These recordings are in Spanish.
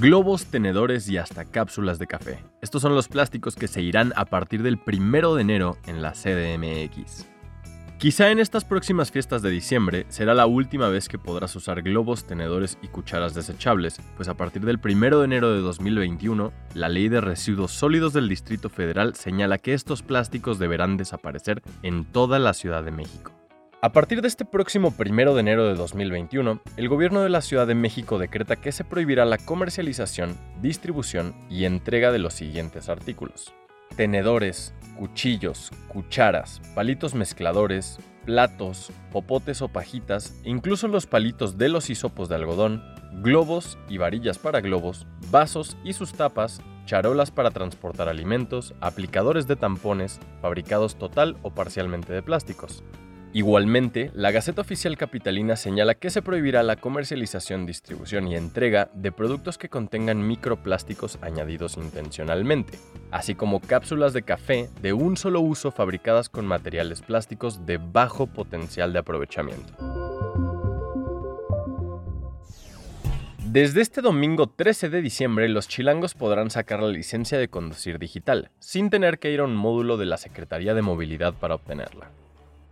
globos, tenedores y hasta cápsulas de café. Estos son los plásticos que se irán a partir del 1 de enero en la CDMX. Quizá en estas próximas fiestas de diciembre será la última vez que podrás usar globos, tenedores y cucharas desechables, pues a partir del 1 de enero de 2021, la Ley de Residuos Sólidos del Distrito Federal señala que estos plásticos deberán desaparecer en toda la Ciudad de México. A partir de este próximo 1 de enero de 2021, el gobierno de la Ciudad de México decreta que se prohibirá la comercialización, distribución y entrega de los siguientes artículos. Tenedores, cuchillos, cucharas, palitos mezcladores, platos, popotes o pajitas, incluso los palitos de los hisopos de algodón, globos y varillas para globos, vasos y sus tapas, charolas para transportar alimentos, aplicadores de tampones, fabricados total o parcialmente de plásticos, Igualmente, la Gaceta Oficial Capitalina señala que se prohibirá la comercialización, distribución y entrega de productos que contengan microplásticos añadidos intencionalmente, así como cápsulas de café de un solo uso fabricadas con materiales plásticos de bajo potencial de aprovechamiento. Desde este domingo 13 de diciembre, los chilangos podrán sacar la licencia de conducir digital, sin tener que ir a un módulo de la Secretaría de Movilidad para obtenerla.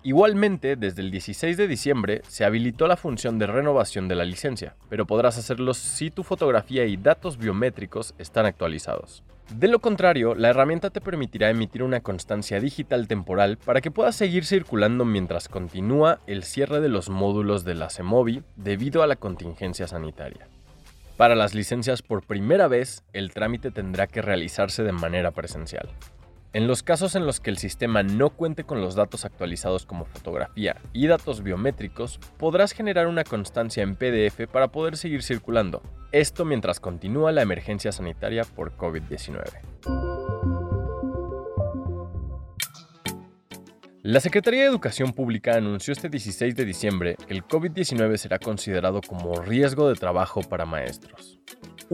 Igualmente, desde el 16 de diciembre se habilitó la función de renovación de la licencia, pero podrás hacerlo si tu fotografía y datos biométricos están actualizados. De lo contrario, la herramienta te permitirá emitir una constancia digital temporal para que puedas seguir circulando mientras continúa el cierre de los módulos de la CEMOVI debido a la contingencia sanitaria. Para las licencias por primera vez, el trámite tendrá que realizarse de manera presencial. En los casos en los que el sistema no cuente con los datos actualizados como fotografía y datos biométricos, podrás generar una constancia en PDF para poder seguir circulando. Esto mientras continúa la emergencia sanitaria por COVID-19. La Secretaría de Educación Pública anunció este 16 de diciembre que el COVID-19 será considerado como riesgo de trabajo para maestros.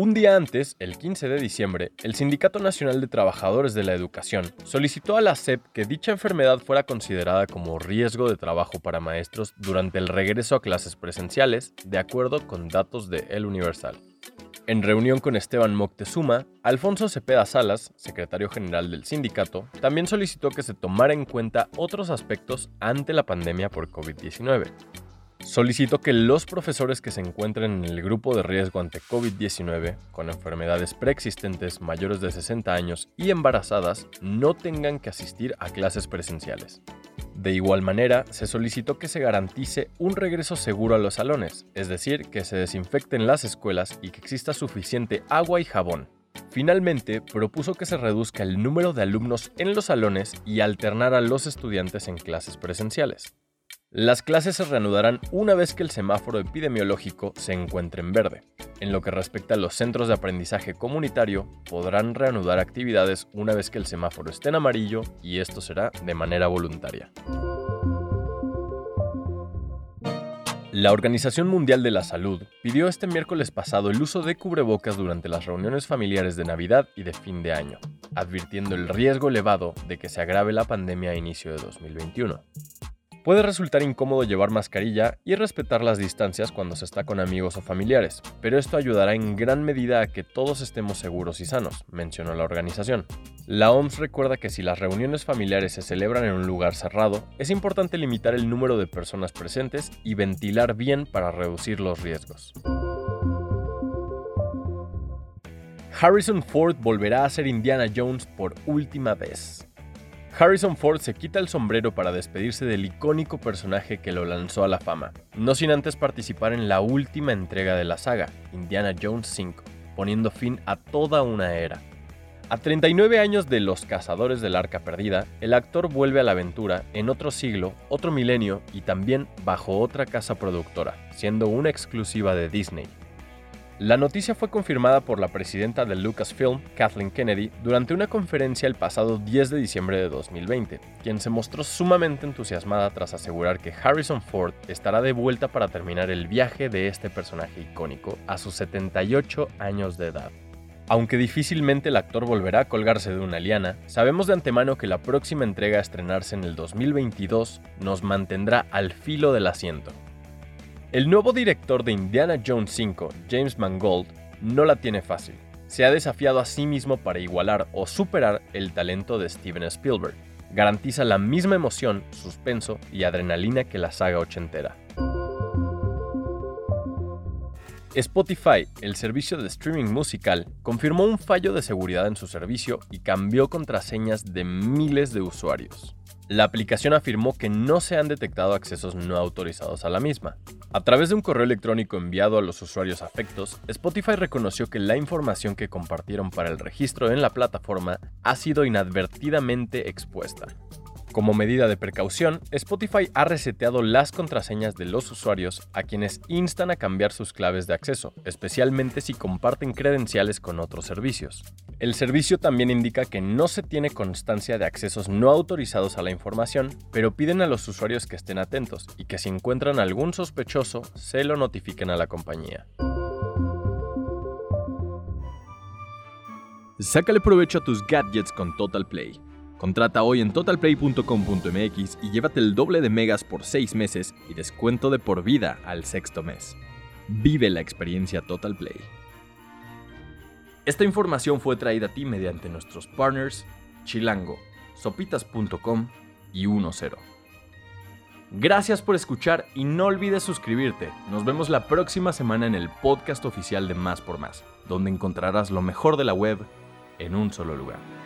Un día antes, el 15 de diciembre, el Sindicato Nacional de Trabajadores de la Educación solicitó a la SEP que dicha enfermedad fuera considerada como riesgo de trabajo para maestros durante el regreso a clases presenciales, de acuerdo con datos de El Universal. En reunión con Esteban Moctezuma, Alfonso Cepeda Salas, secretario general del sindicato, también solicitó que se tomara en cuenta otros aspectos ante la pandemia por COVID-19. Solicito que los profesores que se encuentren en el grupo de riesgo ante COVID-19, con enfermedades preexistentes mayores de 60 años y embarazadas, no tengan que asistir a clases presenciales. De igual manera, se solicitó que se garantice un regreso seguro a los salones, es decir, que se desinfecten las escuelas y que exista suficiente agua y jabón. Finalmente, propuso que se reduzca el número de alumnos en los salones y alternar a los estudiantes en clases presenciales. Las clases se reanudarán una vez que el semáforo epidemiológico se encuentre en verde. En lo que respecta a los centros de aprendizaje comunitario, podrán reanudar actividades una vez que el semáforo esté en amarillo y esto será de manera voluntaria. La Organización Mundial de la Salud pidió este miércoles pasado el uso de cubrebocas durante las reuniones familiares de Navidad y de fin de año, advirtiendo el riesgo elevado de que se agrave la pandemia a inicio de 2021. Puede resultar incómodo llevar mascarilla y respetar las distancias cuando se está con amigos o familiares, pero esto ayudará en gran medida a que todos estemos seguros y sanos, mencionó la organización. La OMS recuerda que si las reuniones familiares se celebran en un lugar cerrado, es importante limitar el número de personas presentes y ventilar bien para reducir los riesgos. Harrison Ford volverá a ser Indiana Jones por última vez. Harrison Ford se quita el sombrero para despedirse del icónico personaje que lo lanzó a la fama, no sin antes participar en la última entrega de la saga, Indiana Jones 5, poniendo fin a toda una era. A 39 años de Los Cazadores del Arca Perdida, el actor vuelve a la aventura en otro siglo, otro milenio y también bajo otra casa productora, siendo una exclusiva de Disney. La noticia fue confirmada por la presidenta de Lucasfilm, Kathleen Kennedy, durante una conferencia el pasado 10 de diciembre de 2020, quien se mostró sumamente entusiasmada tras asegurar que Harrison Ford estará de vuelta para terminar el viaje de este personaje icónico a sus 78 años de edad. Aunque difícilmente el actor volverá a colgarse de una liana, sabemos de antemano que la próxima entrega a estrenarse en el 2022 nos mantendrá al filo del asiento, el nuevo director de Indiana Jones 5, James Mangold, no la tiene fácil. Se ha desafiado a sí mismo para igualar o superar el talento de Steven Spielberg. Garantiza la misma emoción, suspenso y adrenalina que la saga ochentera. Spotify, el servicio de streaming musical, confirmó un fallo de seguridad en su servicio y cambió contraseñas de miles de usuarios. La aplicación afirmó que no se han detectado accesos no autorizados a la misma. A través de un correo electrónico enviado a los usuarios afectos, Spotify reconoció que la información que compartieron para el registro en la plataforma ha sido inadvertidamente expuesta. Como medida de precaución, Spotify ha reseteado las contraseñas de los usuarios a quienes instan a cambiar sus claves de acceso, especialmente si comparten credenciales con otros servicios. El servicio también indica que no se tiene constancia de accesos no autorizados a la información, pero piden a los usuarios que estén atentos y que si encuentran algún sospechoso, se lo notifiquen a la compañía. Sácale provecho a tus gadgets con Total Play. Contrata hoy en totalplay.com.mx y llévate el doble de megas por 6 meses y descuento de por vida al sexto mes. Vive la experiencia Total Play. Esta información fue traída a ti mediante nuestros partners Chilango, sopitas.com y 10. Gracias por escuchar y no olvides suscribirte. Nos vemos la próxima semana en el podcast oficial de Más por Más, donde encontrarás lo mejor de la web en un solo lugar.